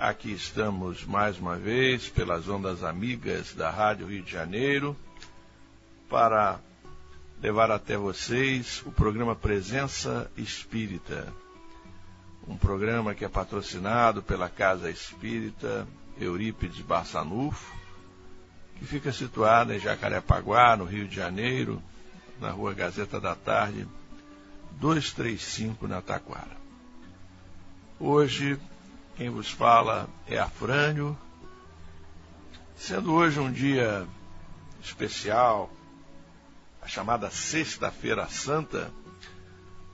Aqui estamos mais uma vez pelas ondas amigas da Rádio Rio de Janeiro para levar até vocês o programa Presença Espírita. Um programa que é patrocinado pela Casa Espírita Eurípides Barçanufo, que fica situada em Jacarepaguá, no Rio de Janeiro, na rua Gazeta da Tarde, 235 na Taquara. Hoje quem vos fala é Afrânio. Sendo hoje um dia especial, a chamada Sexta-feira Santa,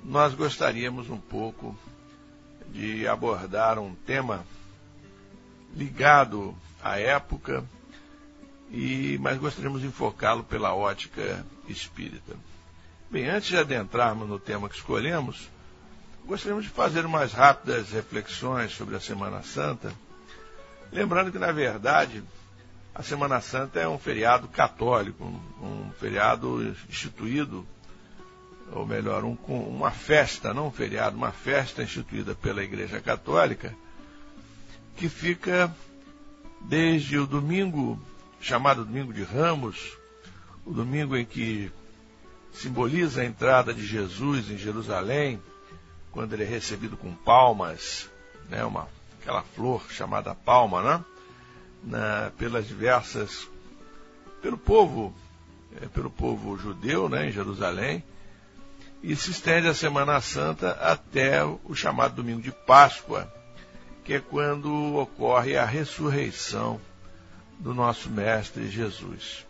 nós gostaríamos um pouco de abordar um tema ligado à época, e mas gostaríamos de enfocá-lo pela ótica espírita. Bem, antes de adentrarmos no tema que escolhemos, gostaríamos de fazer umas rápidas reflexões sobre a Semana Santa, lembrando que, na verdade, a Semana Santa é um feriado católico, um, feriado instituído, ou melhor, um, uma festa, não um feriado, uma festa instituída pela Igreja Católica, que fica desde o domingo, chamado Domingo de Ramos, o domingo em que simboliza a entrada de Jesus em Jerusalém, quando ele é recebido com palmas, né, uma, aquela flor chamada palma, né, na, pelas diversas, pelo povo, é, pelo povo judeu, né, em Jerusalém, e se estende a Semana Santa até o chamado Domingo de Páscoa, que é quando ocorre a ressurreição do nosso Mestre Jesus.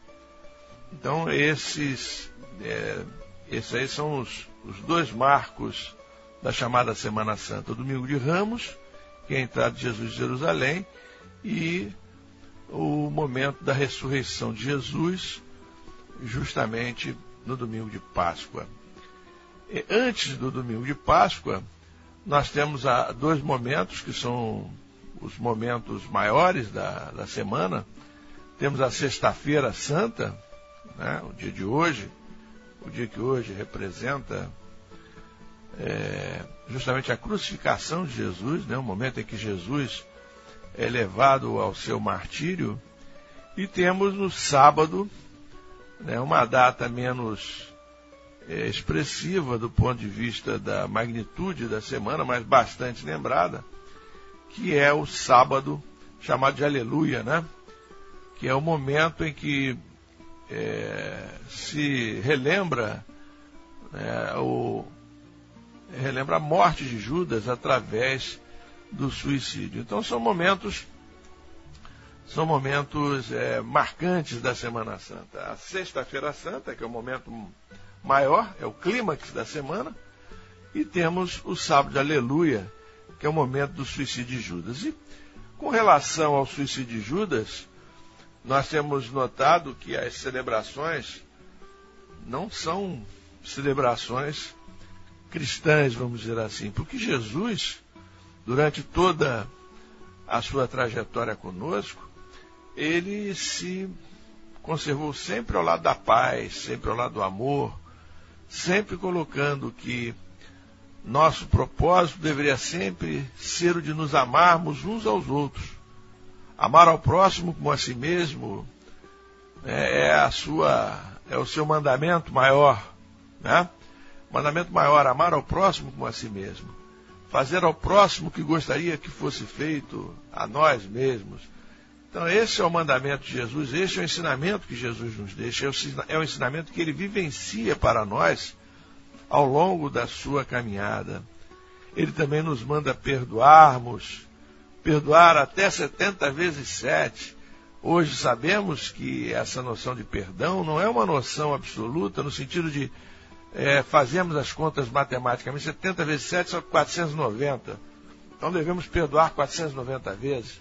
Então, esses, é, esses aí são os, os dois marcos da chamada Semana Santa, o domingo de Ramos, que é a entrada de Jesus em Jerusalém, e o momento da ressurreição de Jesus, justamente no domingo de Páscoa. E antes do domingo de Páscoa, nós temos dois momentos que são os momentos maiores da, da semana. Temos a Sexta-feira Santa, né, o dia de hoje, o dia que hoje representa é, justamente a crucificação de Jesus, né, o momento em que Jesus é levado ao seu martírio, e temos no sábado né, uma data menos é, expressiva do ponto de vista da magnitude da semana, mas bastante lembrada, que é o sábado chamado de Aleluia, né? que é o momento em que é, se relembra é, o, relembra a morte de Judas através do suicídio. Então são momentos são momentos é, marcantes da Semana Santa. A Sexta-feira Santa, que é o momento maior, é o clímax da semana, e temos o Sábado de Aleluia, que é o momento do suicídio de Judas. E com relação ao suicídio de Judas, nós temos notado que as celebrações não são celebrações cristãs, vamos dizer assim, porque Jesus, durante toda a sua trajetória conosco, ele se conservou sempre ao lado da paz, sempre ao lado do amor, sempre colocando que nosso propósito deveria sempre ser o de nos amarmos uns aos outros. Amar ao próximo como a si mesmo é, é a sua é o seu mandamento maior, né? Mandamento maior, amar ao próximo como a si mesmo. Fazer ao próximo o que gostaria que fosse feito a nós mesmos. Então, esse é o mandamento de Jesus, esse é o ensinamento que Jesus nos deixa, é o é ensinamento que ele vivencia para nós ao longo da sua caminhada. Ele também nos manda perdoarmos, perdoar até 70 vezes 7. Hoje sabemos que essa noção de perdão não é uma noção absoluta, no sentido de é, fazemos as contas matematicamente, 70 vezes 7 são 490. Então devemos perdoar 490 vezes.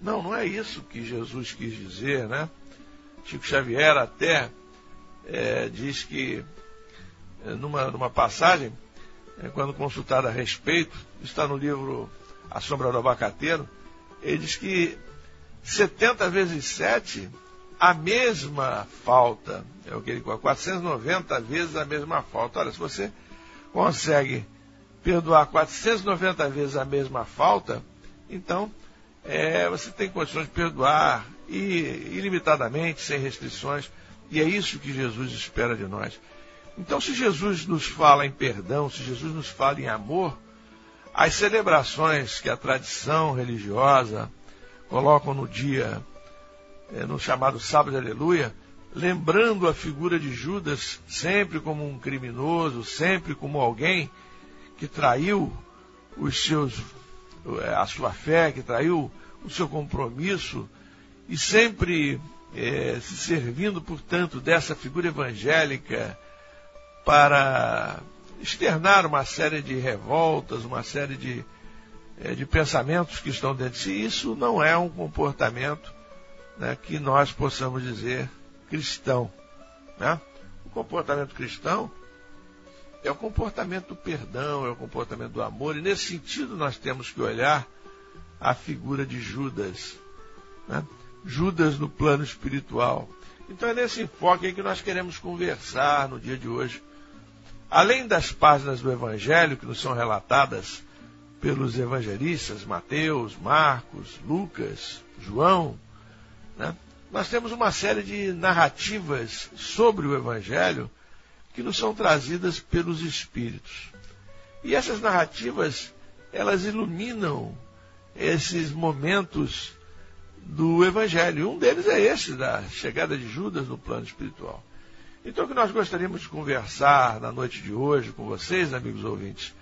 Não, não é isso que Jesus quis dizer, né? Chico Xavier até é, diz que, é, numa, numa passagem, é, quando consultado a respeito, está no livro A Sombra do Abacateiro, ele diz que 70 vezes 7, a mesma falta, é o que ele 490 vezes a mesma falta. Olha, se você consegue perdoar 490 vezes a mesma falta, então é, você tem condições de perdoar e, ilimitadamente, sem restrições. E é isso que Jesus espera de nós. Então, se Jesus nos fala em perdão, se Jesus nos fala em amor, as celebrações que a tradição religiosa colocam no dia, é, no chamado Sábado de Aleluia, lembrando a figura de Judas sempre como um criminoso, sempre como alguém que traiu os seus a sua fé, que traiu o seu compromisso, e sempre é, se servindo, portanto, dessa figura evangélica para externar uma série de revoltas, uma série de, é, de pensamentos que estão dentro de si. Isso não é um comportamento né, que nós possamos dizer cristão. Né? O comportamento cristão é o comportamento do perdão, é o comportamento do amor, e nesse sentido nós temos que olhar a figura de Judas. Né? Judas no plano espiritual. Então é nesse enfoque que nós queremos conversar no dia de hoje. Além das páginas do Evangelho que nos são relatadas pelos evangelistas Mateus, Marcos, Lucas, João, né? Nós temos uma série de narrativas sobre o Evangelho que nos são trazidas pelos Espíritos. E essas narrativas, elas iluminam esses momentos do Evangelho. Um deles é esse, da chegada de Judas no plano espiritual. Então, o que nós gostaríamos de conversar na noite de hoje com vocês, amigos ouvintes,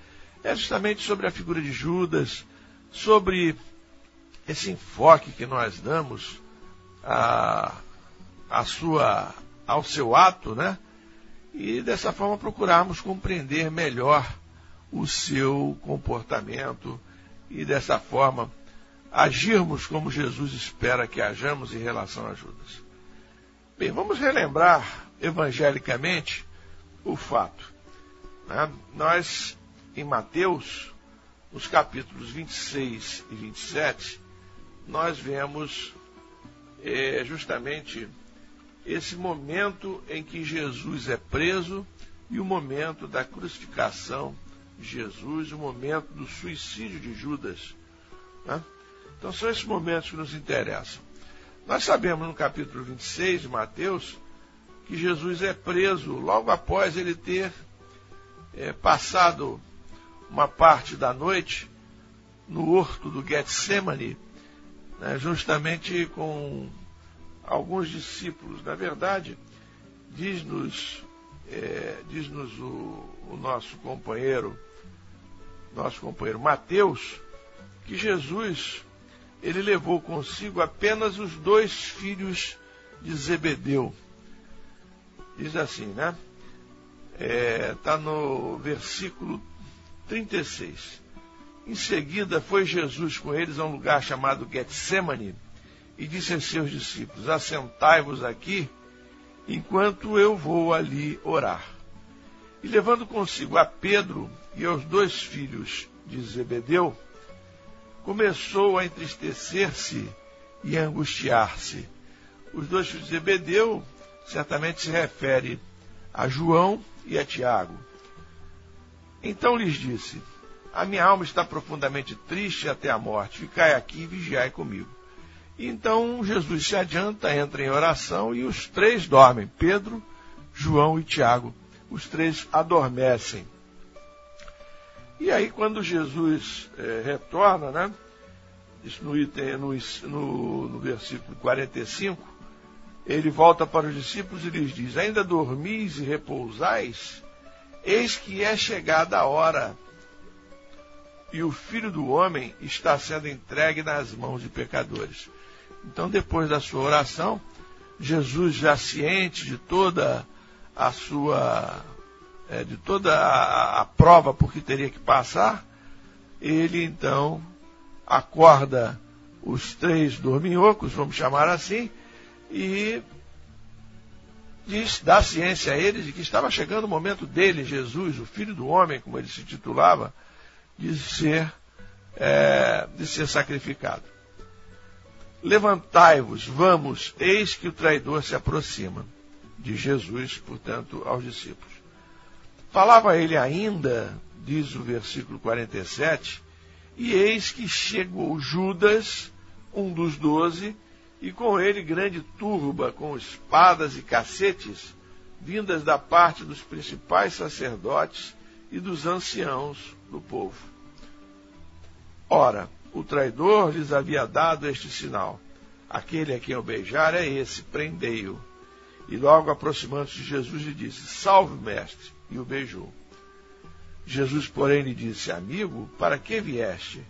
é justamente sobre a figura de Judas, sobre esse enfoque que nós damos a, a sua, ao seu ato, né? e dessa forma procurarmos compreender melhor o seu comportamento e dessa forma agirmos como Jesus espera que hajamos em relação a Judas. Bem, vamos relembrar evangelicamente o fato. Né? Nós, em Mateus, nos capítulos 26 e 27, nós vemos é, justamente esse momento em que Jesus é preso e o momento da crucificação de Jesus, o momento do suicídio de Judas. Né? Então são esses momentos que nos interessam. Nós sabemos no capítulo 26 de Mateus que Jesus é preso logo após ele ter é, passado uma parte da noite no horto do Getsemane, né, justamente com alguns discípulos. Na verdade, diz-nos é, diz-nos o, o nosso companheiro, nosso companheiro Mateus, que Jesus ele levou consigo apenas os dois filhos de Zebedeu. Diz assim, né? Está é, tá no versículo 36. Em seguida foi Jesus com eles a um lugar chamado Getsemane e disse aos seus discípulos: Assentai-vos aqui, enquanto eu vou ali orar. E levando consigo a Pedro e aos dois filhos de Zebedeu, começou a entristecer-se e a angustiar-se. Os dois filhos de Zebedeu certamente se refere a João e a Tiago. Então lhes disse: A minha alma está profundamente triste até a morte. Ficai aqui e vigiai comigo. Então Jesus se adianta, entra em oração e os três dormem: Pedro, João e Tiago. Os três isso no, item, no, no, no versículo 45, ele volta para os discípulos e lhes diz: Ainda dormis e repousais? Eis que é chegada a hora, e o filho do homem está sendo entregue nas mãos de pecadores. Então, depois da sua oração, Jesus, já ciente de toda a sua. É, de toda a, a prova por que teria que passar, ele então acorda os três dorminhocos, vamos chamar assim, e diz, dá ciência a eles de que estava chegando o momento dele, Jesus, o Filho do Homem, como ele se titulava, de ser, é, de ser sacrificado. Levantai-vos, vamos, eis que o traidor se aproxima. De Jesus, portanto, aos discípulos. Falava ele ainda, diz o versículo 47, e eis que chegou Judas, um dos doze, e com ele grande turba com espadas e cacetes, vindas da parte dos principais sacerdotes e dos anciãos do povo. Ora, o traidor lhes havia dado este sinal: aquele a quem eu beijar é esse, prendei-o. E logo aproximando-se de Jesus lhe disse: Salve, mestre, e o beijou. Jesus, porém, lhe disse: Amigo, para que vieste?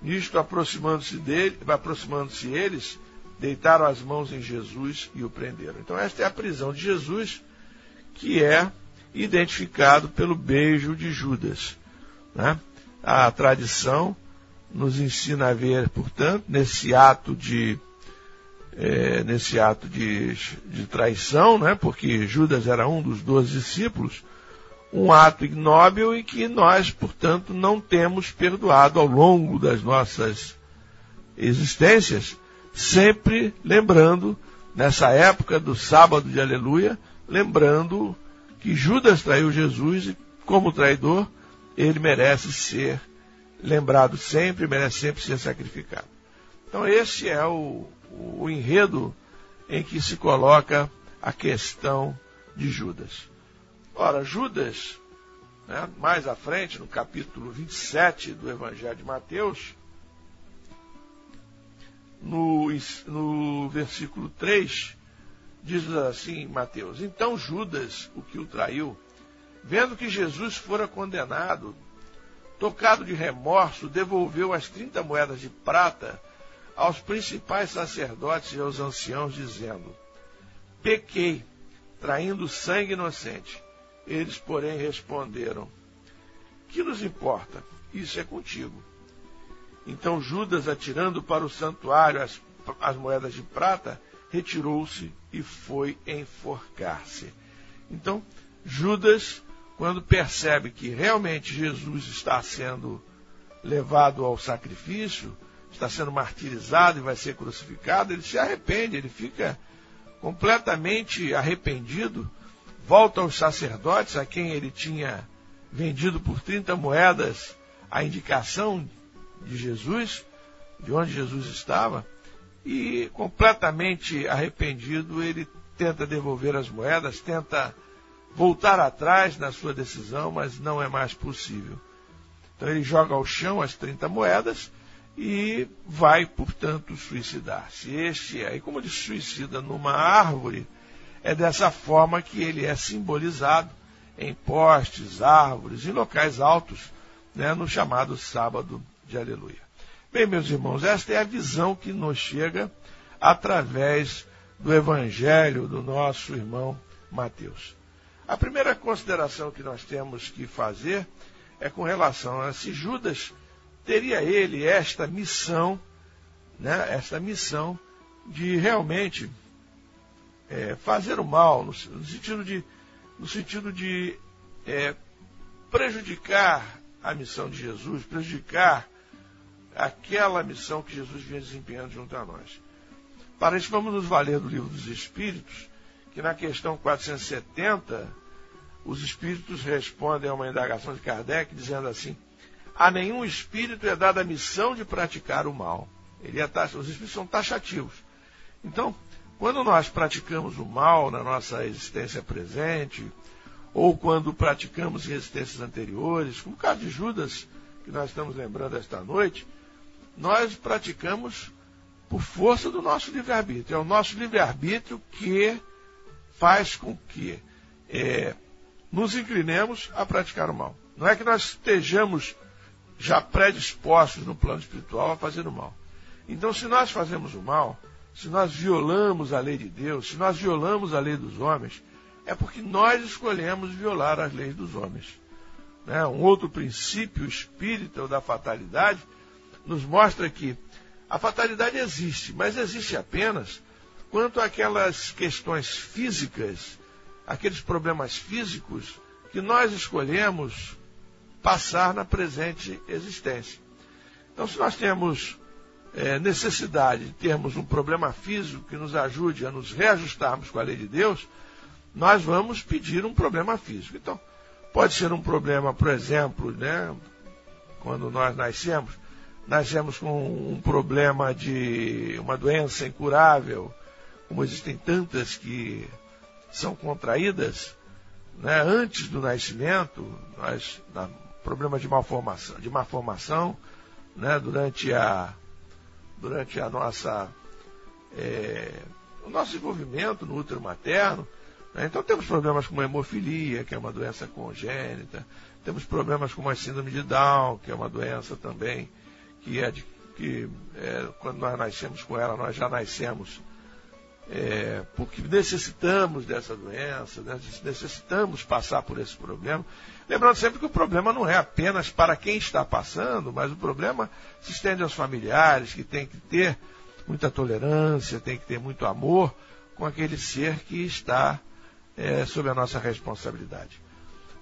Nisto, aproximando-se dele, aproximando-se eles, deitaram as mãos em Jesus e o prenderam. Então, esta é a prisão de Jesus, que é identificado pelo beijo de Judas. Né? A tradição nos ensina a ver, portanto, nesse ato de é, nesse ato de, de traição, né? porque Judas era um dos doze discípulos, um ato ignóbil e que nós, portanto, não temos perdoado ao longo das nossas existências, sempre lembrando, nessa época do sábado de aleluia, lembrando que Judas traiu Jesus e, como traidor, ele merece ser lembrado sempre, merece sempre ser sacrificado. Então, esse é o, o enredo em que se coloca a questão de Judas. Ora, Judas, né, mais à frente, no capítulo 27 do Evangelho de Mateus, no, no versículo 3, diz assim Mateus: Então Judas, o que o traiu, vendo que Jesus fora condenado, tocado de remorso, devolveu as 30 moedas de prata aos principais sacerdotes e aos anciãos, dizendo: Pequei, traindo sangue inocente. Eles, porém, responderam: Que nos importa? Isso é contigo. Então Judas, atirando para o santuário as, as moedas de prata, retirou-se e foi enforcar-se. Então, Judas, quando percebe que realmente Jesus está sendo levado ao sacrifício, está sendo martirizado e vai ser crucificado, ele se arrepende, ele fica completamente arrependido, volta aos sacerdotes a quem ele tinha vendido por 30 moedas a indicação de Jesus, de onde Jesus estava, e completamente arrependido, ele tenta devolver as moedas, tenta voltar atrás na sua decisão, mas não é mais possível. Então ele joga ao chão as 30 moedas e vai, portanto, suicidar-se. Este é, e como ele suicida numa árvore, é dessa forma que ele é simbolizado em postes, árvores, em locais altos, né, no chamado sábado de aleluia. Bem, meus irmãos, esta é a visão que nos chega através do evangelho do nosso irmão Mateus. A primeira consideração que nós temos que fazer é com relação a se Judas teria ele esta missão, né, esta missão de realmente é, fazer o mal, no, no, sentido de, no sentido de é, prejudicar a missão de Jesus, prejudicar aquela missão que Jesus vinha desempenhando junto a nós. Para isso, vamos nos valer do livro dos Espíritos, que na questão 470, os Espíritos respondem a uma indagação de Kardec, dizendo assim: a nenhum espírito é dada a missão de praticar o mal. Ele é taxa, os espíritos são taxativos. Então, quando nós praticamos o mal na nossa existência presente, ou quando praticamos em existências anteriores, como o caso de Judas, que nós estamos lembrando esta noite, nós praticamos por força do nosso livre-arbítrio. É o nosso livre-arbítrio que faz com que é, nos inclinemos a praticar o mal. Não é que nós estejamos já predispostos no plano espiritual a fazer o mal. Então, se nós fazemos o mal, se nós violamos a lei de Deus, se nós violamos a lei dos homens, é porque nós escolhemos violar as leis dos homens. Né? Um outro princípio espírita da fatalidade nos mostra que a fatalidade existe, mas existe apenas quanto àquelas questões físicas, aqueles problemas físicos que nós escolhemos passar na presente existência. Então, se nós temos é, necessidade de termos um problema físico que nos ajude a nos reajustarmos com a lei de Deus, nós vamos pedir um problema físico. Então, pode ser um problema, por exemplo, né, quando nós nascemos, nascemos com um problema de uma doença incurável, como existem tantas que são contraídas, né, antes do nascimento, nós, na, problema de malformação, de malformação né, durante, a, durante a nossa, é, o nosso desenvolvimento no útero materno. Né, então temos problemas como a hemofilia, que é uma doença congênita, temos problemas como a síndrome de Down, que é uma doença também que é de, que é, quando nós nascemos com ela, nós já nascemos é, porque necessitamos dessa doença, né? necessitamos passar por esse problema. Lembrando sempre que o problema não é apenas para quem está passando, mas o problema se estende aos familiares, que tem que ter muita tolerância, tem que ter muito amor com aquele ser que está é, sob a nossa responsabilidade.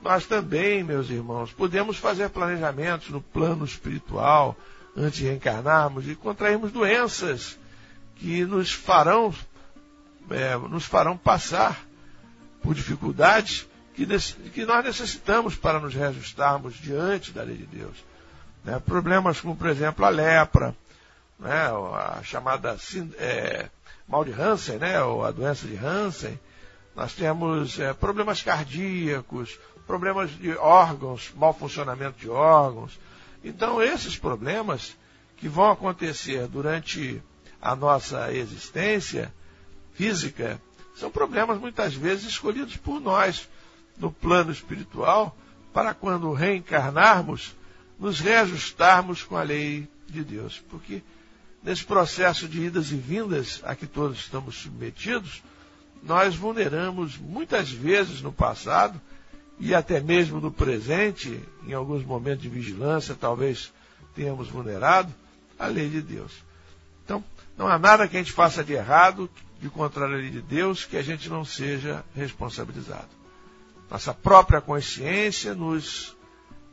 Nós também, meus irmãos, podemos fazer planejamentos no plano espiritual, antes de reencarnarmos e contrairmos doenças que nos farão, é, nos farão passar por dificuldades que, que, nós necessitamos para nos reajustarmos diante da lei de Deus. Né? Problemas como, por exemplo, a lepra, né? a chamada é, mal de Hansen, né? ou a doença de Hansen. Nós temos é, problemas cardíacos, problemas de órgãos, mau funcionamento de órgãos, então, esses problemas que vão acontecer durante a nossa existência física são problemas muitas vezes escolhidos por nós no plano espiritual para quando reencarnarmos nos reajustarmos com a lei de Deus. Porque nesse processo de idas e vindas a que todos estamos submetidos, nós vulneramos muitas vezes no passado e até mesmo no presente, em alguns momentos de vigilância, talvez tenhamos vulnerado a lei de Deus. Então, não há nada que a gente faça de errado, de contrário à lei de Deus, que a gente não seja responsabilizado. Nossa própria consciência nos,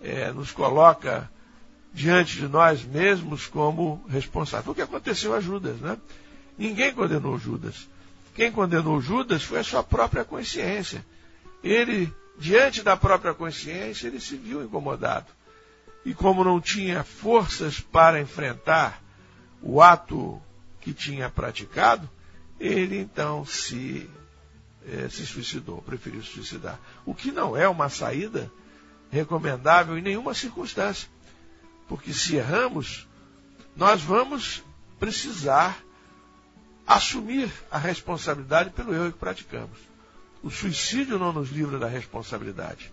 é, nos coloca diante de nós mesmos como responsáveis. O que aconteceu a Judas, né? Ninguém condenou Judas. Quem condenou Judas foi a sua própria consciência. Ele diante da própria consciência, ele se viu incomodado. E como não tinha forças para enfrentar o ato que tinha praticado, ele então se, eh, se suicidou, preferiu se suicidar. O que não é uma saída recomendável em nenhuma circunstância. Porque se erramos, nós vamos precisar assumir a responsabilidade pelo erro que praticamos. O suicídio não nos livra da responsabilidade.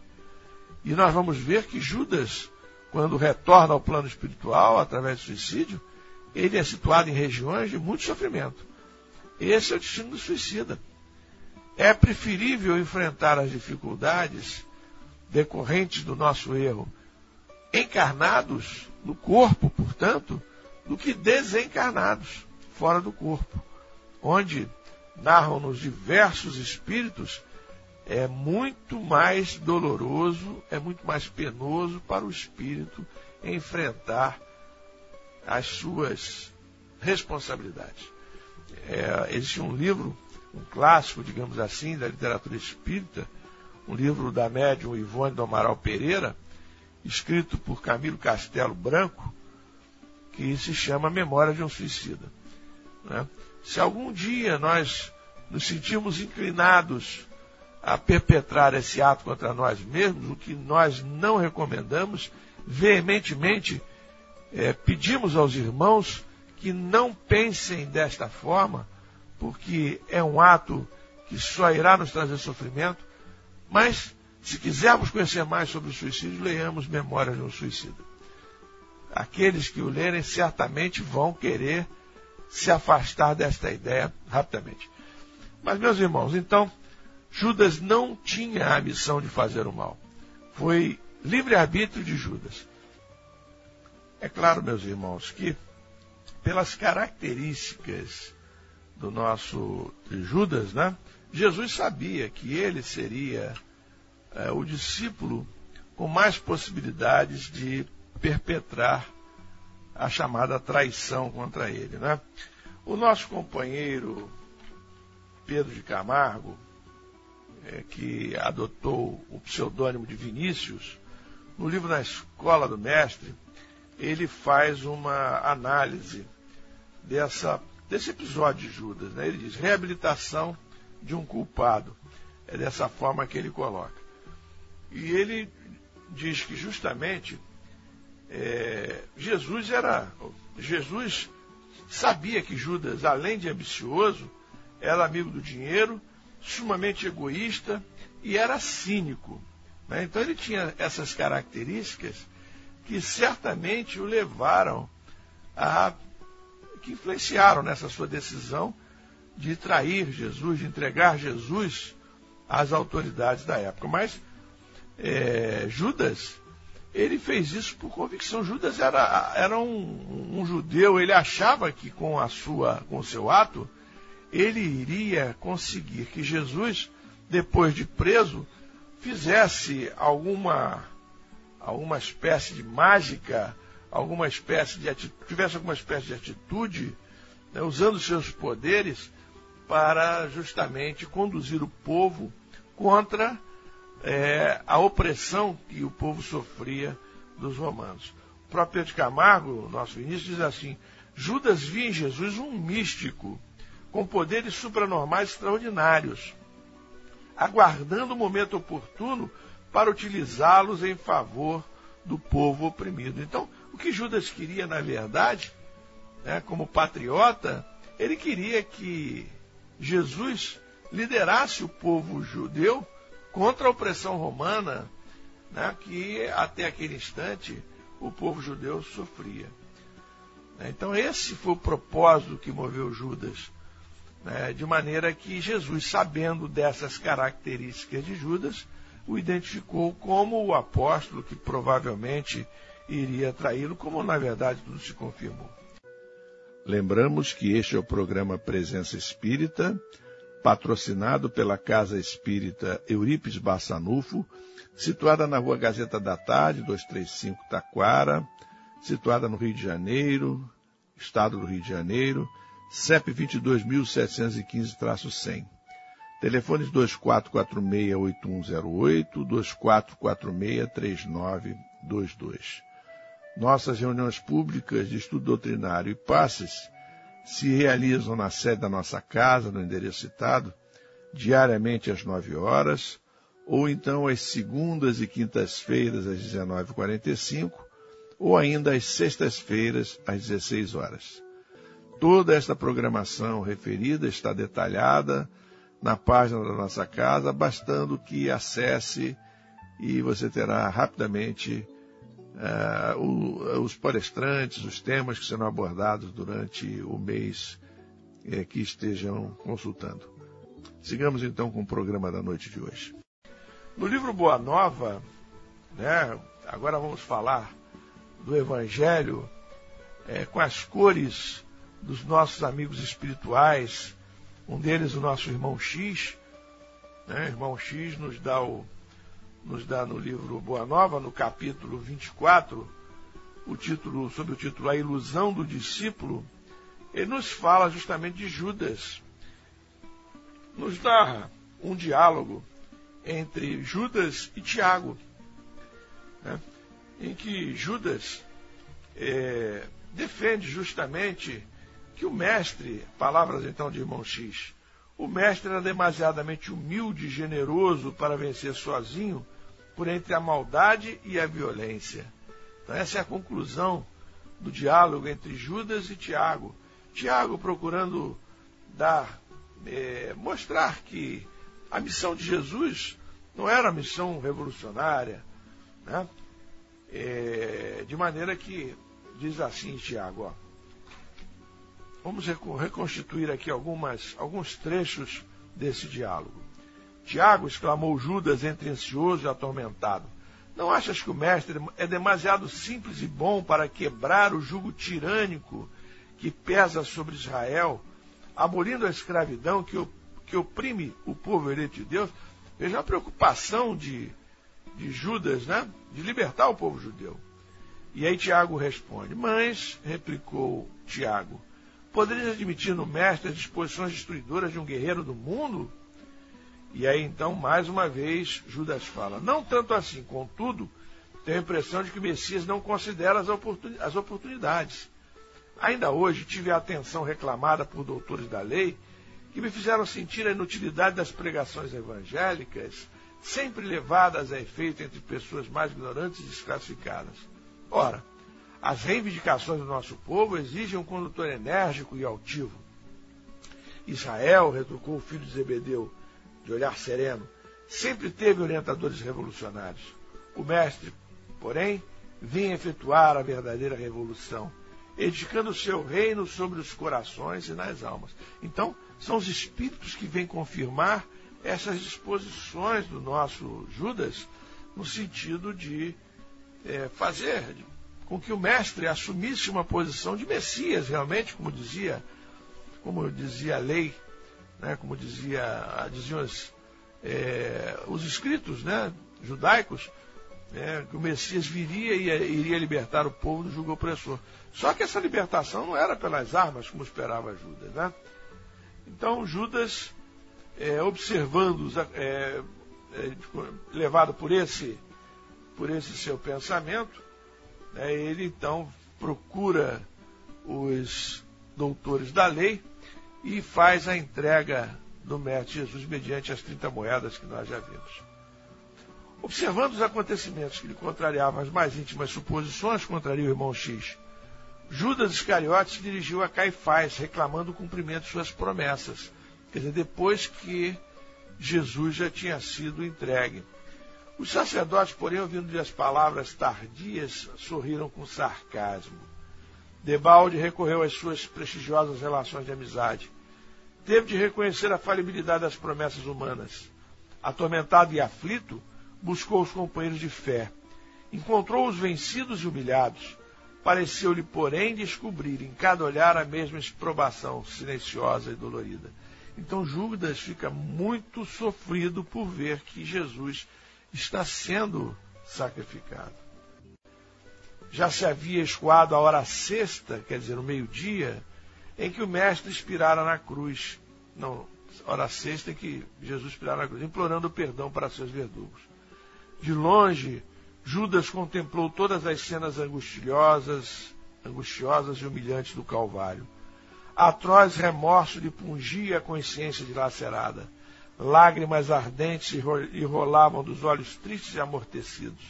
E nós vamos ver que Judas, quando retorna ao plano espiritual através do suicídio, ele é situado em regiões de muito sofrimento. Esse é o destino do suicida. É preferível enfrentar as dificuldades decorrentes do nosso erro encarnados no corpo, portanto, do que desencarnados fora do corpo, onde narram-nos diversos espíritos, é muito mais doloroso, é muito mais penoso para o espírito enfrentar as suas responsabilidades. É, existe um livro, um clássico, digamos assim, da literatura espírita, um livro da médium Ivone do Amaral Pereira, escrito por Camilo Castelo Branco, que se chama Memória de um Suicida. Né? Se algum dia nós nos sentirmos inclinados a perpetrar esse ato contra nós mesmos, o que nós não recomendamos veementemente é, pedimos aos irmãos que não pensem desta forma, porque é um ato que só irá nos trazer sofrimento, mas se quisermos conhecer mais sobre o suicídio, leiamos Memórias de um Suicida. Aqueles que o lerem certamente vão querer se afastar desta ideia rapidamente. Mas, meus irmãos, então, Judas não tinha a missão de fazer o mal. Foi livre-arbítrio de Judas. É claro, meus irmãos, que pelas características do nosso Judas, né? Jesus sabia que ele seria é, o discípulo com mais possibilidades de perpetrar a chamada traição contra ele. Né? O nosso companheiro Pedro de Camargo, é, que adotou o pseudônimo de Vinícius, no livro Na Escola do Mestre, ele faz uma análise dessa, desse episódio de Judas. Né? Ele diz: reabilitação de um culpado. É dessa forma que ele coloca. E ele diz que justamente é, Jesus era. Jesus sabia que Judas, além de ambicioso, era amigo do dinheiro, sumamente egoísta e era cínico. Né? Então ele tinha essas características que certamente o levaram a. que influenciaram nessa sua decisão de trair Jesus, de entregar Jesus às autoridades da época. Mas é, Judas, ele fez isso por convicção. Judas era, era um, um, judeu, ele achava que com a sua, com o seu ato, ele iria conseguir que Jesus, depois de preso, fizesse alguma, alguma espécie de mágica, alguma espécie de tivesse alguma espécie de atitude, né, usando seus poderes para justamente conduzir o povo contra é, a opressão que o povo sofria dos romanos. O próprio Pedro Camargo, nosso ministro, diz assim: Judas via em Jesus um místico com poderes supranormais extraordinários, aguardando o momento oportuno para utilizá-los em favor do povo oprimido. Então, o que Judas queria, na verdade, né, como patriota, ele queria que Jesus liderasse o povo judeu contra a opressão romana, né, que até aquele instante o povo judeu sofria. Então, esse foi o propósito que moveu Judas. Né, de maneira que Jesus, sabendo dessas características de Judas, o identificou como o apóstolo que provavelmente iria traí-lo, como na verdade tudo se confirmou. Lembramos que este é o programa Presença Espírita patrocinado pela Casa Espírita Eurípides Bassanufo, situada na Rua Gazeta da Tarde, 235 Taquara, situada no Rio de Janeiro, Estado do Rio de Janeiro, CEP 22.715-100. Telefones 2446-8108, 2446-3922. Nossas reuniões públicas de estudo doutrinário e passes se realizam na sede da nossa casa, no endereço citado, diariamente às 9 horas, ou então às segundas e quintas-feiras às 19h45, ou ainda às sextas-feiras às 16 horas. Toda esta programação referida está detalhada na página da nossa casa, bastando que acesse e você terá rapidamente uh, o, os palestrantes, os temas que serão abordados durante o mês uh, que estejam consultando. Sigamos então com o programa da noite de hoje. No livro Boa Nova, né, agora vamos falar do Evangelho é, com as cores dos nossos amigos espirituais. Um deles, o nosso irmão X. Né, irmão X nos dá o, nos dá no livro Boa Nova, no capítulo 24, o título, sob o título A Ilusão do Discípulo, ele nos fala justamente de Judas. Nos dá um diálogo entre Judas e Tiago, né, em que Judas é, defende justamente que o mestre, palavras então de irmão X, o mestre era demasiadamente humilde e generoso para vencer sozinho por entre a maldade e a violência. Então, essa é a conclusão do diálogo entre Judas e Tiago. Tiago procurando dar, é, mostrar que a missão de Jesus não era missão revolucionária, né? É, de maneira que diz assim Tiago, ó, vamos reconstituir aqui algumas, alguns trechos desse diálogo. Tiago exclamou Judas entre ansioso e atormentado. Não achas que o mestre é demasiado simples e bom para quebrar o jugo tirânico que pesa sobre Israel, abolindo a escravidão que, que oprime o povo eleito de Deus? Veja a preocupação de, de Judas, né? De libertar o povo judeu. E aí Tiago responde: Mas, replicou Tiago, poderias admitir no mestre as disposições destruidoras de um guerreiro do mundo? E aí então, mais uma vez, Judas fala: Não tanto assim, contudo, tenho a impressão de que Messias não considera as oportunidades. Ainda hoje tive a atenção reclamada por doutores da lei que me fizeram sentir a inutilidade das pregações evangélicas, sempre levadas a efeito entre pessoas mais ignorantes e desclassificadas. Ora, as reivindicações do nosso povo exigem um condutor enérgico e altivo. Israel, retrucou o filho de Zebedeu, de olhar sereno, sempre teve orientadores revolucionários. O mestre, porém, vinha efetuar a verdadeira revolução, edificando o seu reino sobre os corações e nas almas. Então, são os espíritos que vêm confirmar essas disposições do nosso Judas, no sentido de é, fazer com que o mestre assumisse uma posição de Messias, realmente, como dizia, como dizia a lei, né, como dizia, diziam os, é, os escritos né, judaicos, né, que o Messias viria e iria libertar o povo do jugo opressor. Só que essa libertação não era pelas armas, como esperava Judas. Né? Então, Judas, é, observando, é, é, levado por esse, por esse seu pensamento, né, ele então procura os doutores da lei e faz a entrega do Mestre Jesus mediante as 30 moedas que nós já vimos. Observando os acontecimentos que lhe contrariavam as mais íntimas suposições, contraria o irmão X, Judas Iscariote se dirigiu a Caifás, reclamando o cumprimento de suas promessas. Quer dizer, depois que Jesus já tinha sido entregue. Os sacerdotes, porém, ouvindo-lhe as palavras tardias, sorriram com sarcasmo. Debalde recorreu às suas prestigiosas relações de amizade. Teve de reconhecer a falibilidade das promessas humanas. Atormentado e aflito, buscou os companheiros de fé. Encontrou-os vencidos e humilhados Pareceu-lhe, porém, descobrir em cada olhar a mesma exprobação silenciosa e dolorida. Então Judas fica muito sofrido por ver que Jesus está sendo sacrificado. Já se havia escoado a hora sexta, quer dizer, o meio-dia, em que o Mestre expirara na cruz. Não, hora sexta em que Jesus expirara na cruz, implorando perdão para seus verdugos. De longe, Judas contemplou todas as cenas angustiosas, angustiosas e humilhantes do Calvário. Atroz remorso lhe pungia a consciência dilacerada. Lágrimas ardentes lhe rolavam dos olhos tristes e amortecidos.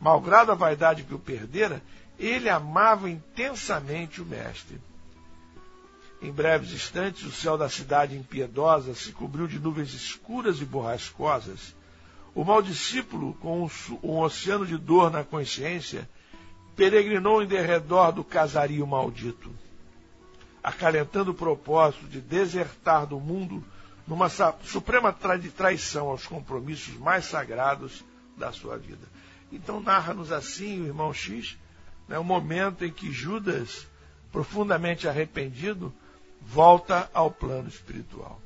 Malgrado a vaidade que o perdera, ele amava intensamente o Mestre. Em breves instantes, o céu da cidade impiedosa se cobriu de nuvens escuras e borrascosas o mau discípulo, com um, um oceano de dor na consciência, peregrinou em derredor do casario maldito, acalentando o propósito de desertar do mundo numa suprema traição aos compromissos mais sagrados da sua vida. Então narra-nos assim o irmão X, né, o momento em que Judas, profundamente arrependido, volta ao plano espiritual.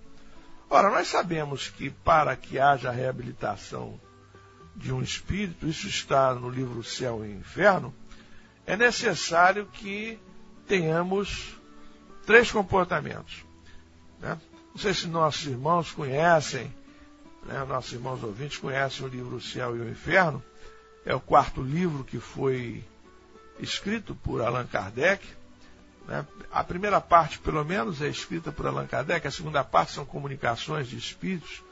Ora, nós sabemos que para que haja reabilitação de um espírito, isso está no livro Céu e Inferno, é necessário que tenhamos três comportamentos. Né? Não sei se nossos irmãos conhecem, né, nossos irmãos ouvintes conhecem o livro Céu e o Inferno. É o quarto livro que foi escrito por Allan Kardec. Né? A primeira parte, pelo menos, é escrita por Allan Kardec, a segunda parte são comunicações de espíritos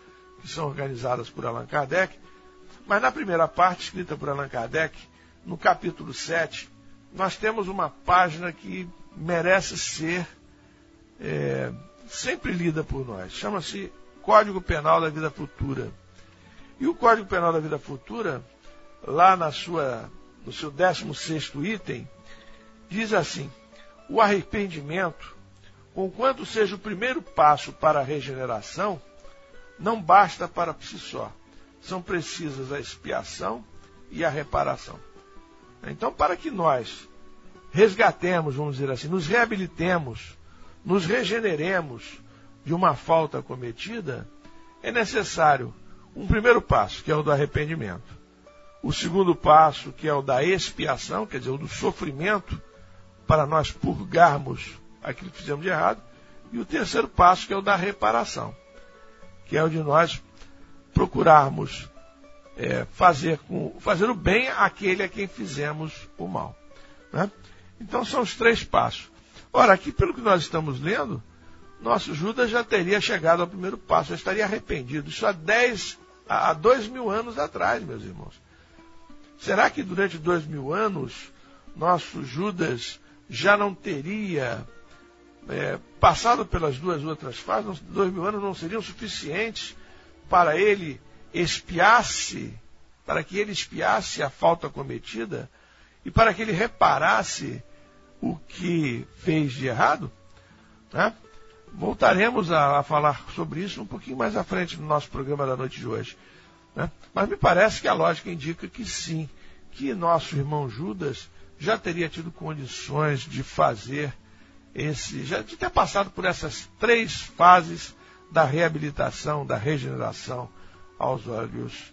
que são organizadas por Allan Kardec. Mas na primeira parte, escrita por Allan Kardec, no capítulo 7, nós temos uma página que merece ser é, sempre lida por nós. Chama-se Código Penal da Vida Futura. E o Código Penal da Vida Futura, lá na sua, no seu 16 item, diz assim: o arrependimento, conquanto seja o primeiro passo para a regeneração, não basta para si só. São precisas a expiação e a reparação. Então, para que nós resgatemos, vamos dizer assim, nos reabilitemos, nos regeneremos de uma falta cometida, é necessário um primeiro passo, que é o do arrependimento. O segundo passo, que é o da expiação, quer dizer, o do sofrimento, para nós purgarmos aquilo que fizemos de errado. E o terceiro passo, que é o da reparação, que é o de nós procurarmos é, fazer, com, fazer o bem àquele a quem fizemos o mal. Né? Então são os três passos. Ora, aqui pelo que nós estamos lendo, nosso Judas já teria chegado ao primeiro passo, já estaria arrependido. Isso há dez, há dois mil anos atrás, meus irmãos. Será que durante dois mil anos nosso Judas já não teria é, passado pelas duas outras fases, dois mil anos não seriam suficientes para ele espiasse, para que ele espiasse a falta cometida e para que ele reparasse o que fez de errado? Né? Voltaremos a, a, falar sobre isso um pouquinho mais à frente no nosso programa da noite de hoje. Né? Mas me parece que a lógica indica que sim, que nosso irmão Judas já teria tido condições de fazer esse, já de ter passado por essas três fases da reabilitação, da regeneração aos olhos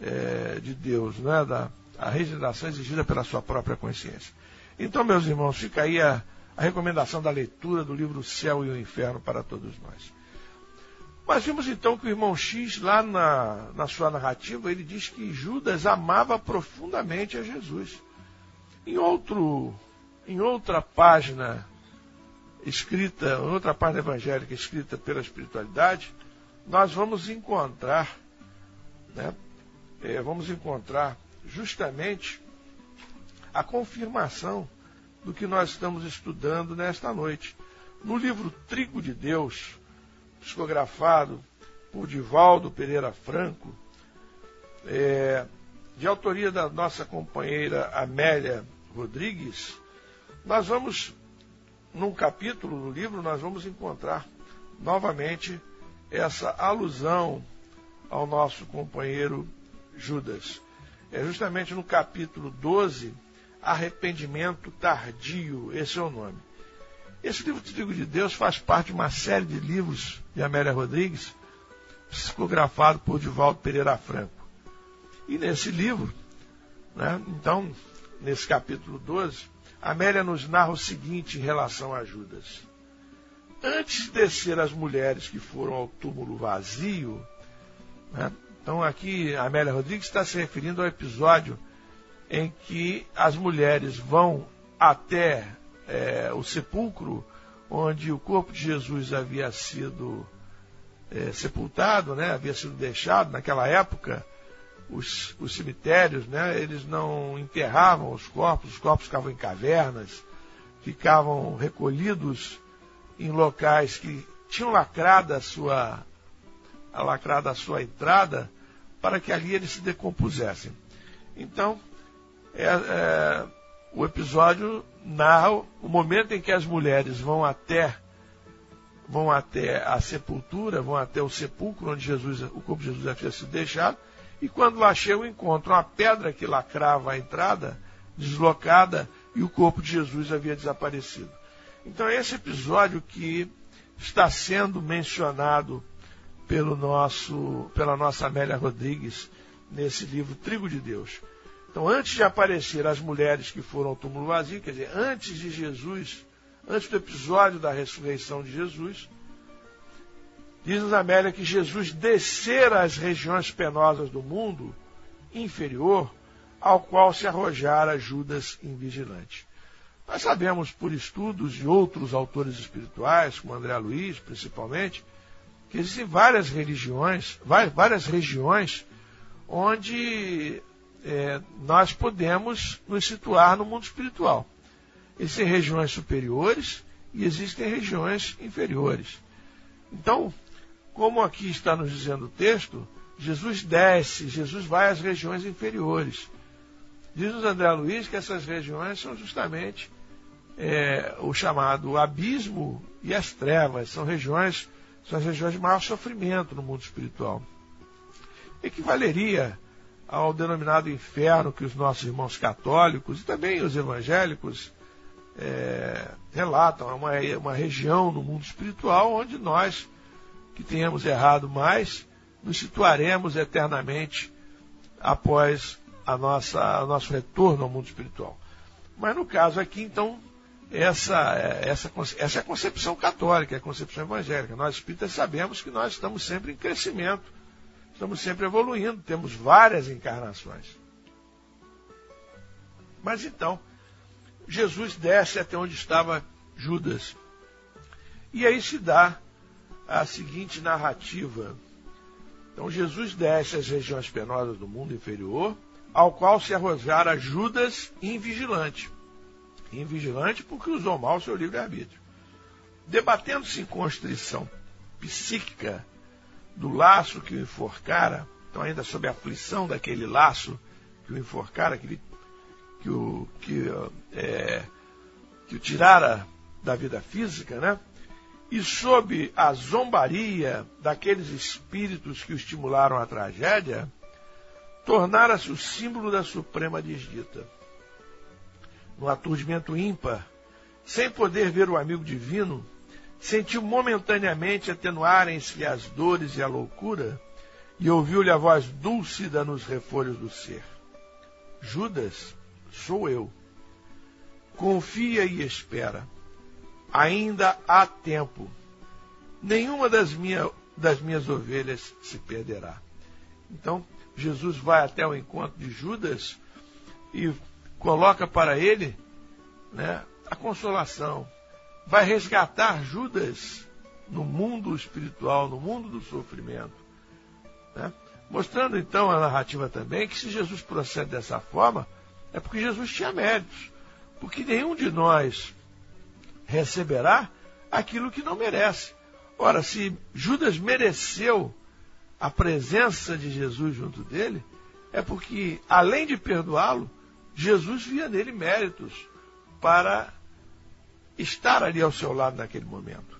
é, de Deus, né? da a regeneração exigida pela sua própria consciência. Então, meus irmãos, fica aí a, a recomendação da leitura do livro O Céu e o Inferno para todos nós. Mas vimos então que o irmão X, lá na, na sua narrativa, ele diz que Judas amava profundamente a Jesus. Em, outro, em outra página escrita, outra página evangélica escrita pela espiritualidade, nós vamos encontrar, né, é, vamos encontrar justamente a confirmação do que nós estamos estudando nesta noite. No livro Trigo de Deus, psicografado por Divaldo Pereira Franco, é, de autoria da nossa companheira Amélia Rodrigues, nós vamos, num capítulo do livro, nós vamos encontrar novamente essa alusão ao nosso companheiro Judas. É justamente no capítulo 12, Arrependimento Tardio, esse é o nome. Esse livro Trigo de Deus faz parte de uma série de livros de Amélia Rodrigues, psicografado por Divaldo Pereira Franco. E nesse livro, né, então, nesse capítulo 12, Amélia nos narra o seguinte em relação a Judas. Antes de descer as mulheres que foram ao túmulo vazio, né, então aqui Amélia Rodrigues está se referindo ao episódio em que as mulheres vão até é, o sepulcro onde o corpo de Jesus havia sido é, sepultado, né, havia sido deixado naquela época os, os cemitérios, né, eles não enterravam os corpos, os corpos ficavam em cavernas, ficavam recolhidos em locais que tinham lacrada a sua, a lacrada a sua entrada para que ali eles se decompusessem. Então, é, é, o episódio narra o momento em que as mulheres vão até vão até a sepultura, vão até o sepulcro onde Jesus, o corpo de Jesus havia sido deixado, e quando lá chegam, encontram a pedra que lacrava a entrada deslocada e o corpo de Jesus havia desaparecido. Então é esse episódio que está sendo mencionado pelo nosso, pela nossa Amélia Rodrigues nesse livro Trigo de Deus. Então, antes de aparecer as mulheres que foram ao túmulo vazio, quer dizer, antes de Jesus, antes do episódio da ressurreição de Jesus, Diz Amélia que Jesus descera às regiões penosas do mundo inferior, ao qual se arrojara Judas invigilante. Nós sabemos por estudos de outros autores espirituais, como André Luiz, principalmente, que existem várias religiões, várias regiões onde é, nós podemos nos situar no mundo espiritual. Existem regiões superiores e existem regiões inferiores. Então, como aqui está nos dizendo o texto, Jesus desce, Jesus vai às regiões inferiores. Diz-nos André Luiz que essas regiões são justamente é, o chamado abismo e as trevas. São regiões, são as regiões de maior sofrimento no mundo espiritual. Equivaleria ao denominado inferno que os nossos irmãos católicos e também os evangélicos é, relatam. É uma, uma região no mundo espiritual onde nós, que tenhamos errado mais, nos situaremos eternamente após a nossa, o nosso retorno ao mundo espiritual. Mas no caso aqui, então, essa, essa, essa é a concepção católica, é a concepção evangélica. Nós espíritas sabemos que nós estamos sempre em crescimento, estamos sempre evoluindo, temos várias encarnações. Mas então, Jesus desce até onde estava Judas. E aí se dá a seguinte narrativa. Então Jesus desce às regiões penosas do mundo inferior, ao qual se arrojara Judas invigilante invigilante porque usou mal seu livre-arbítrio. Debatendo-se em constrição psíquica do laço que o enforcara, então ainda sob a aflição daquele laço que o enforcara, que, que, o, que, é, que o tirara da vida física, né? E sob a zombaria daqueles espíritos que o estimularam à tragédia, tornara-se o símbolo da suprema desdita no aturdimento ímpar, sem poder ver o amigo divino, sentiu momentaneamente atenuarem-se as dores e a loucura, e ouviu-lhe a voz dúlcida nos refolhos do ser. Judas, sou eu. Confia e espera. Ainda há tempo. Nenhuma das, minha, das minhas ovelhas se perderá. Então, Jesus vai até o encontro de Judas e coloca para ele né, a consolação. Vai resgatar Judas no mundo espiritual, no mundo do sofrimento. Né? Mostrando então a narrativa também que se Jesus procede dessa forma, é porque Jesus tinha méritos. Porque nenhum de nós receberá aquilo que não merece. Ora, se Judas mereceu a presença de Jesus junto dele, é porque, além de perdoá-lo, Jesus via nele méritos para estar ali ao seu lado naquele momento.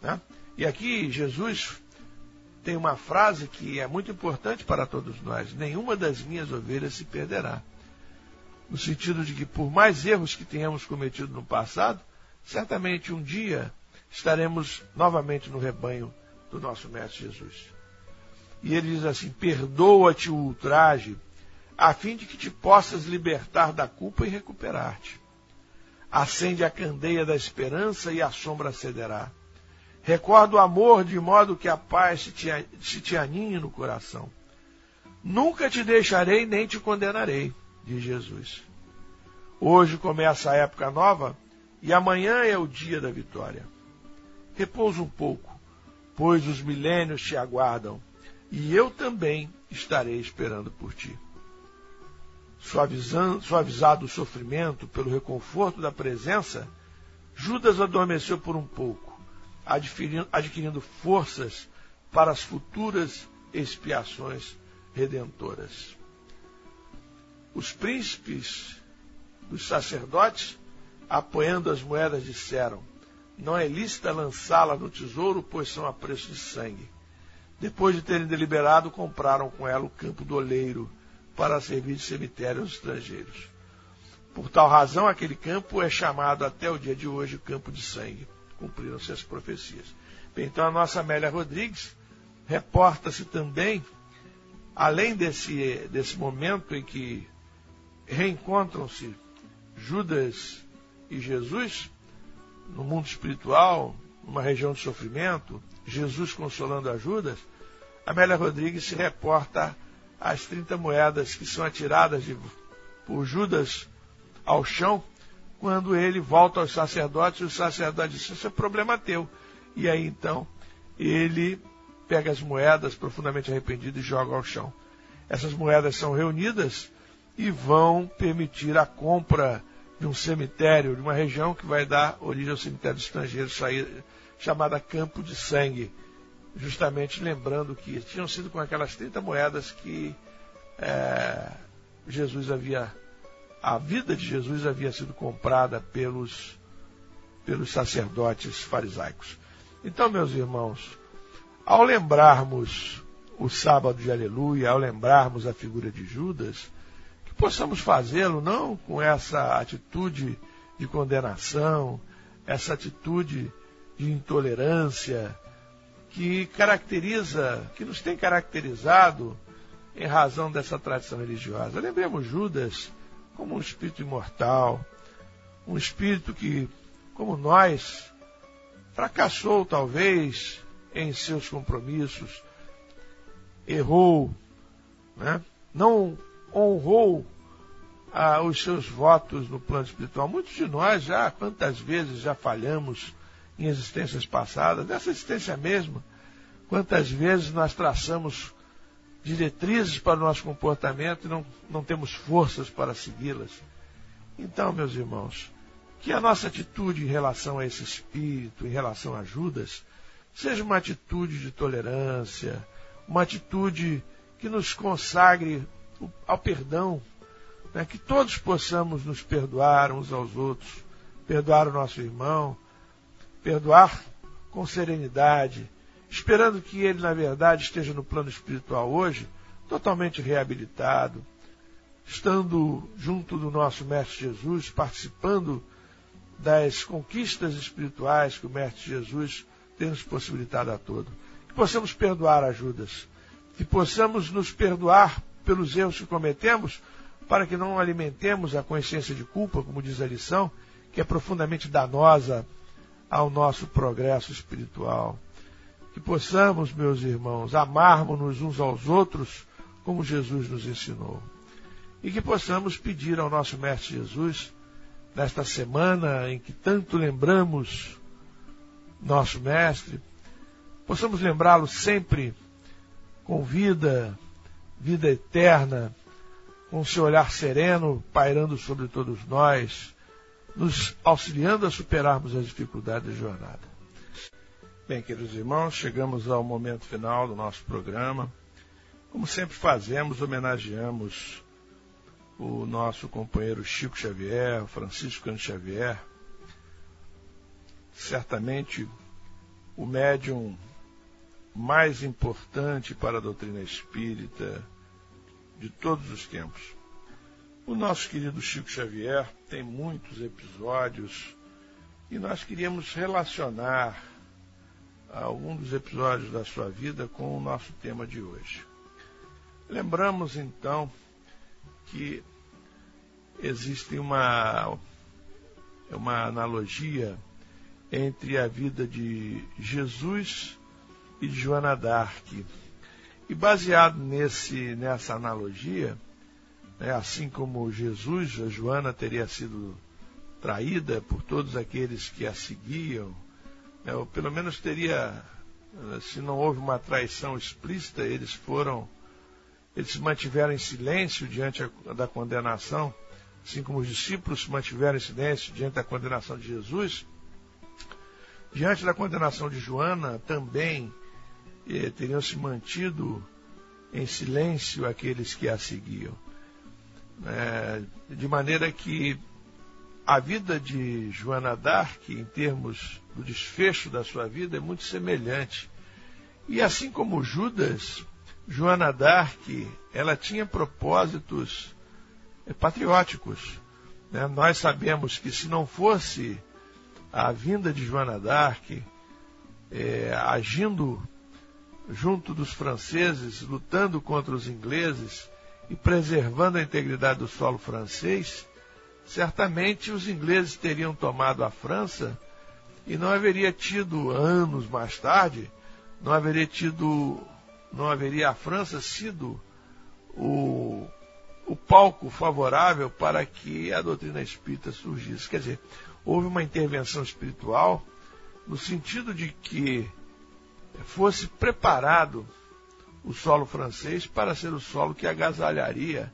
Né? E aqui Jesus tem uma frase que é muito importante para todos nós: nenhuma das minhas ovelhas se perderá. No sentido de que, por mais erros que tenhamos cometido no passado, certamente um dia estaremos novamente no rebanho do nosso Mestre Jesus. E ele diz assim: perdoa-te o ultraje a fim de que te possas libertar da culpa e recuperar-te. Acende a candeia da esperança e a sombra cederá. Recorda o amor de modo que a paz se te, se te aninhe no coração. Nunca te deixarei nem te condenarei, diz Jesus. Hoje começa a época nova e amanhã é o dia da vitória. Repousa um pouco, pois os milênios te aguardam e eu também estarei esperando por ti suavizado o sofrimento pelo reconforto da presença, Judas adormeceu por um pouco, adquirindo, adquirindo forças para as futuras expiações redentoras. Os príncipes dos sacerdotes, apoiando as moedas, disseram: Não é lícita lançá-la no tesouro, pois são a preço de sangue. Depois de terem deliberado, compraram com ela o campo do oleiro para servir de cemitério aos estrangeiros. Por tal razão, aquele campo é chamado até o dia de hoje campo de sangue. Cumpriram-se as profecias. Bem, então, a nossa Amélia Rodrigues reporta-se também, além desse, desse momento em que reencontram-se Judas e Jesus, no mundo espiritual, numa região de sofrimento, Jesus consolando a Judas, Amélia Rodrigues se reporta as 30 moedas que são atiradas de, por Judas ao chão, quando ele volta aos sacerdotes, e o sacerdote diz: Isso é problema teu. E aí então ele pega as moedas profundamente arrependido e joga ao chão. Essas moedas são reunidas e vão permitir a compra de um cemitério, de uma região que vai dar origem ao cemitério estrangeiro chamada Campo de Sangue, justamente lembrando que tinham sido com aquelas 30 moedas que é, Jesus havia, a vida de Jesus havia sido comprada pelos, pelos sacerdotes farisaicos. Então, meus irmãos, ao lembrarmos o sábado de aleluia, ao lembrarmos a figura de Judas, possamos fazê-lo não com essa atitude de condenação, essa atitude de intolerância que caracteriza, que nos tem caracterizado em razão dessa tradição religiosa. Lembremos Judas como um espírito imortal, um espírito que, como nós, fracassou talvez em seus compromissos, errou, né? não honrou ah, os seus votos no plano espiritual. Muitos de nós já, quantas vezes já falhamos em existências passadas, nessa existência mesma, quantas vezes nós traçamos diretrizes para o nosso comportamento e não, não temos forças para segui-las. Então, meus irmãos, que a nossa atitude em relação a esse espírito, em relação a Judas, seja uma atitude de tolerância, uma atitude que nos consagre ao perdão, né? que todos possamos nos perdoar uns aos outros, perdoar o nosso irmão, perdoar com serenidade, esperando que ele, na verdade, esteja no plano espiritual hoje, totalmente reabilitado, estando junto do nosso Mestre Jesus, participando das conquistas espirituais que o Mestre Jesus tem nos possibilitado a todo. Que possamos perdoar a Judas, que possamos nos perdoar pelos erros que cometemos, para que não alimentemos a consciência de culpa, como diz a lição, que é profundamente danosa ao nosso progresso espiritual que possamos, meus irmãos, amarmos-nos uns aos outros como Jesus nos ensinou. E que possamos pedir ao nosso Mestre Jesus, nesta semana em que tanto lembramos nosso Mestre, possamos lembrá-lo sempre com vida, vida eterna, com seu olhar sereno pairando sobre todos nós, nos auxiliando a superarmos as dificuldades da jornada. Bem, queridos irmãos, chegamos ao momento final do nosso programa. Como sempre fazemos, homenageamos o nosso companheiro Chico Xavier, Francisco Xavier. Certamente o médium mais importante para a doutrina espírita de todos os tempos. O nosso querido Chico Xavier tem muitos episódios e nós queríamos relacionar algum dos episódios da sua vida com o nosso tema de hoje. Lembramos então que existe uma, uma analogia entre a vida de Jesus e de Joana d'Arc. E baseado nesse, nessa analogia, né, assim como Jesus, a Joana teria sido traída por todos aqueles que a seguiam, é, ou pelo menos teria, se não houve uma traição explícita, eles foram, eles se mantiveram em silêncio diante da condenação, assim como os discípulos se mantiveram em silêncio diante da condenação de Jesus. Diante da condenação de Joana, também eh, teriam se mantido em silêncio aqueles que a seguiam. É, de maneira que a vida de Joana d'Arc, em termos do desfecho da sua vida, é muito semelhante. E assim como Judas, Joana d'Arc, ela tinha propósitos eh, patrióticos. Né? Nós sabemos que se não fosse a vinda de Joana d'Arc, é, agindo junto dos franceses, lutando contra os ingleses e preservando a integridade do solo francês, certamente os ingleses teriam tomado a França e não haveria tido anos mais tarde, não haveria tido, não haveria a França sido o, o palco favorável para que a doutrina espírita surgisse. Quer dizer, houve uma intervenção espiritual no sentido de que fosse preparado o solo francês para ser o solo que agasalharia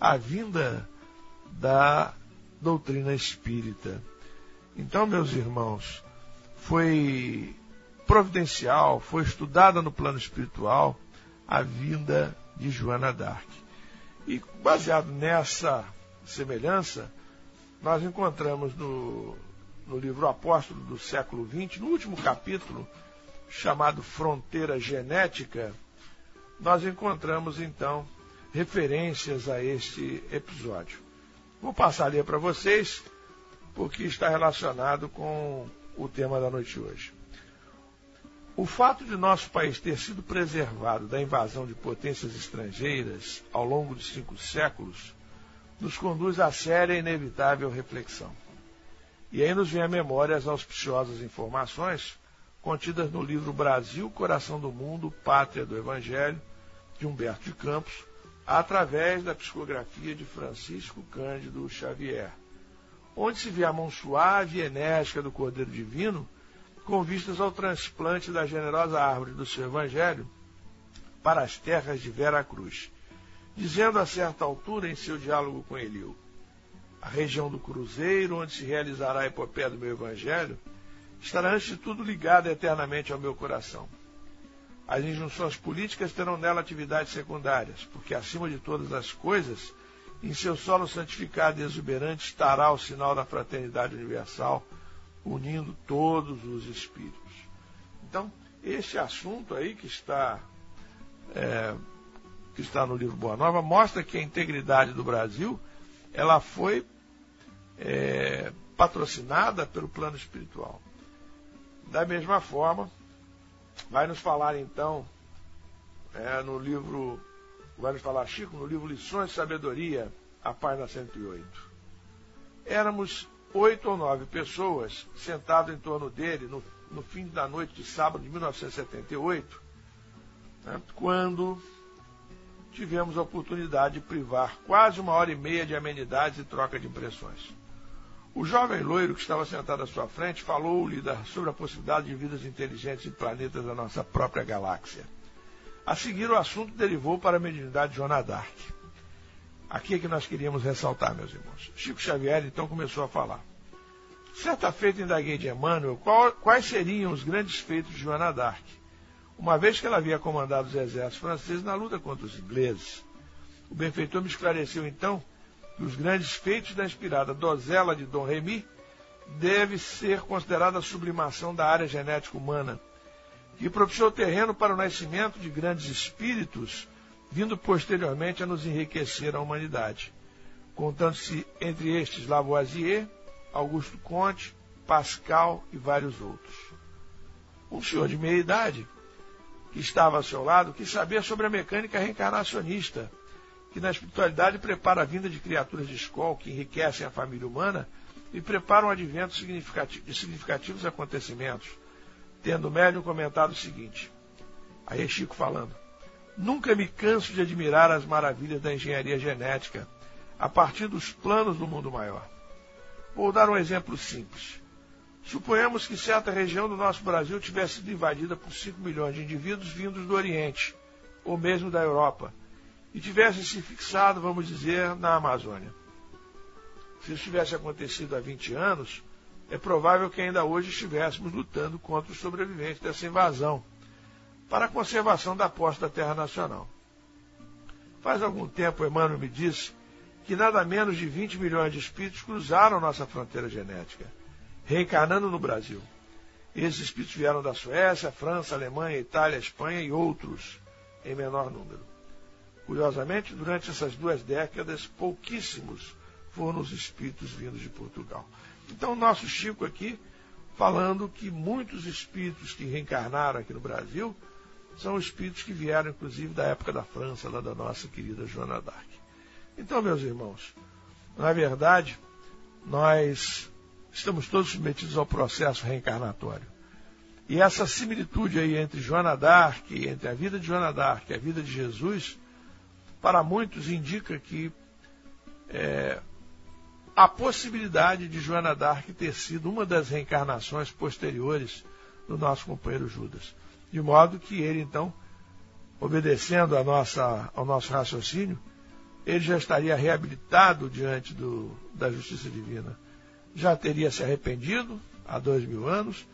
a vinda da doutrina espírita. Então, meus irmãos, foi providencial, foi estudada no plano espiritual a vinda de Joana d'Arc. E baseado nessa semelhança, nós encontramos no, no livro Apóstolo do século XX, no último capítulo, chamado Fronteira Genética, nós encontramos então referências a este episódio. Vou passar a ler para vocês, porque está relacionado com o tema da noite de hoje. O fato de nosso país ter sido preservado da invasão de potências estrangeiras ao longo de cinco séculos nos conduz a séria e inevitável reflexão. E aí nos vem à memória as auspiciosas informações contidas no livro Brasil, Coração do Mundo, Pátria do Evangelho, de Humberto de Campos, através da psicografia de Francisco Cândido Xavier, onde se vê a mão suave e enérgica do Cordeiro Divino com vistas ao transplante da generosa árvore do seu Evangelho para as terras de Vera Cruz, dizendo a certa altura em seu diálogo com Eliu, a região do Cruzeiro, onde se realizará a epopeia do meu Evangelho, estará antes de tudo ligada eternamente ao meu coração. As injunções políticas terão nela atividades secundárias, porque acima de todas as coisas, em seu solo santificado e exuberante estará o sinal da fraternidade universal, unindo todos os espíritos. Então, esse assunto aí que está, é, que está no livro Boa Nova mostra que a integridade do Brasil ela foi é, patrocinada pelo plano espiritual. Da mesma forma, vai nos falar então é, no livro, vai nos falar Chico no livro Lições de Sabedoria, a página 108. Éramos oito ou nove pessoas sentadas em torno dele no, no fim da noite de sábado de 1978, né, quando tivemos a oportunidade de privar quase uma hora e meia de amenidades e troca de impressões. O jovem loiro que estava sentado à sua frente falou-lhe sobre a possibilidade de vidas inteligentes em planetas da nossa própria galáxia. A seguir, o assunto derivou para a mediunidade de Joana d'Arc. Aqui é que nós queríamos ressaltar, meus irmãos. Chico Xavier então começou a falar. Certa feita indaguei de Emmanuel qual, quais seriam os grandes feitos de Joana d'Arc, uma vez que ela havia comandado os exércitos franceses na luta contra os ingleses. O benfeitor me esclareceu então que os grandes feitos da inspirada Dozela de Dom Remy deve ser considerada a sublimação da área genética humana, que propiciou terreno para o nascimento de grandes espíritos vindo posteriormente a nos enriquecer a humanidade, contando-se entre estes Lavoisier, Augusto Conte, Pascal e vários outros. Um senhor de meia idade, que estava ao seu lado, quis saber sobre a mecânica reencarnacionista, que na espiritualidade prepara a vinda de criaturas de escola que enriquecem a família humana e preparam o advento de significativos acontecimentos, tendo o médium comentado o seguinte, aí é Chico falando, Nunca me canso de admirar as maravilhas da engenharia genética a partir dos planos do mundo maior. Vou dar um exemplo simples. Suponhamos que certa região do nosso Brasil tivesse sido invadida por 5 milhões de indivíduos vindos do Oriente, ou mesmo da Europa, e tivesse se fixado, vamos dizer, na Amazônia. Se isso tivesse acontecido há 20 anos, é provável que ainda hoje estivéssemos lutando contra os sobreviventes dessa invasão para a conservação da posse da terra nacional. Faz algum tempo, Emmanuel me disse que nada menos de 20 milhões de espíritos cruzaram nossa fronteira genética, reencarnando no Brasil. Esses espíritos vieram da Suécia, França, Alemanha, Itália, Espanha e outros, em menor número. Curiosamente, durante essas duas décadas, pouquíssimos foram os espíritos vindos de Portugal. Então, nosso Chico aqui, falando que muitos espíritos que reencarnaram aqui no Brasil são espíritos que vieram, inclusive, da época da França, lá da nossa querida Joana d'Arc. Então, meus irmãos, na verdade, nós estamos todos submetidos ao processo reencarnatório. E essa similitude aí entre Joana d'Arc, entre a vida de Joana d'Arc e a vida de Jesus, para muitos indica que é, a possibilidade de Joana d'Arc ter sido uma das reencarnações posteriores do nosso companheiro Judas. De modo que ele, então, obedecendo a nossa, ao nosso raciocínio, ele já estaria reabilitado diante do, da justiça divina. Já teria se arrependido há dois mil anos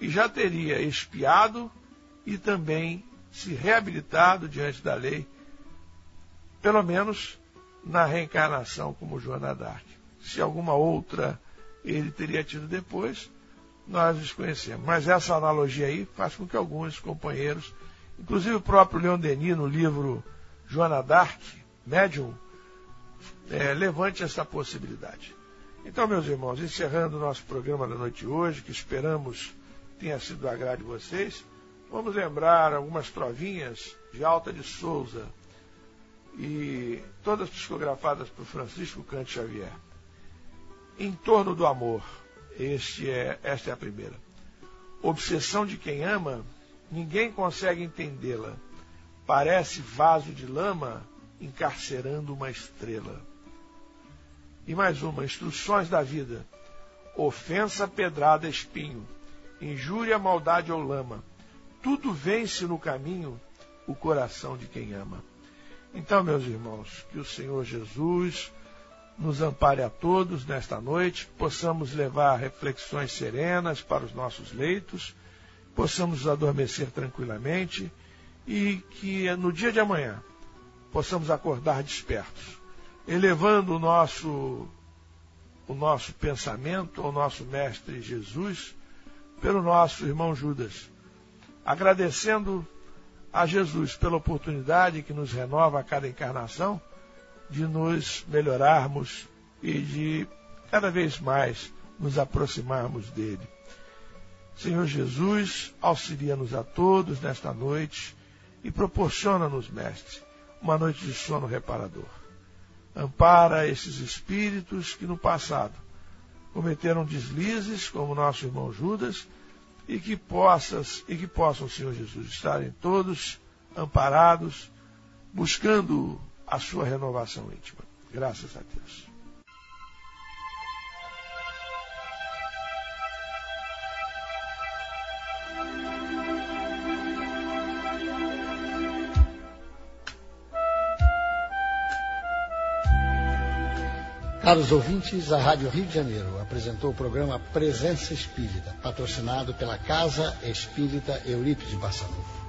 e já teria expiado e também se reabilitado diante da lei, pelo menos na reencarnação como Joana d'Arc. Se alguma outra ele teria tido depois, nós desconhecemos. Mas essa analogia aí faz com que alguns companheiros, inclusive o próprio Leon Denis, no livro Joana d'Arc, Médium, é, levante essa possibilidade. Então, meus irmãos, encerrando o nosso programa da noite de hoje, que esperamos tenha sido do agrado de vocês, vamos lembrar algumas trovinhas de Alta de Souza e todas psicografadas por Francisco Cante Xavier. Em torno do amor, este é, esta é a primeira. Obsessão de quem ama, ninguém consegue entendê-la. Parece vaso de lama encarcerando uma estrela. E mais uma, instruções da vida. Ofensa, pedrada, espinho. Injúria, maldade ou lama. Tudo vence no caminho o coração de quem ama. Então, meus irmãos, que o Senhor Jesus nos ampare a todos nesta noite, possamos levar reflexões serenas para os nossos leitos, possamos adormecer tranquilamente e que no dia de amanhã possamos acordar despertos elevando o nosso, o nosso pensamento ao nosso Mestre Jesus pelo nosso irmão Judas, agradecendo a Jesus pela oportunidade que nos renova a cada encarnação de nos melhorarmos e de cada vez mais nos aproximarmos dele. Senhor Jesus, auxilia-nos a todos nesta noite e proporciona-nos, Mestre, uma noite de sono reparador ampara esses espíritos que no passado cometeram deslizes, como nosso irmão Judas, e que possas e que possam, Senhor Jesus, estarem todos amparados, buscando a sua renovação íntima. Graças a Deus. Caros ouvintes, a Rádio Rio de Janeiro apresentou o programa Presença Espírita, patrocinado pela Casa Espírita Eurípides Barçanufo.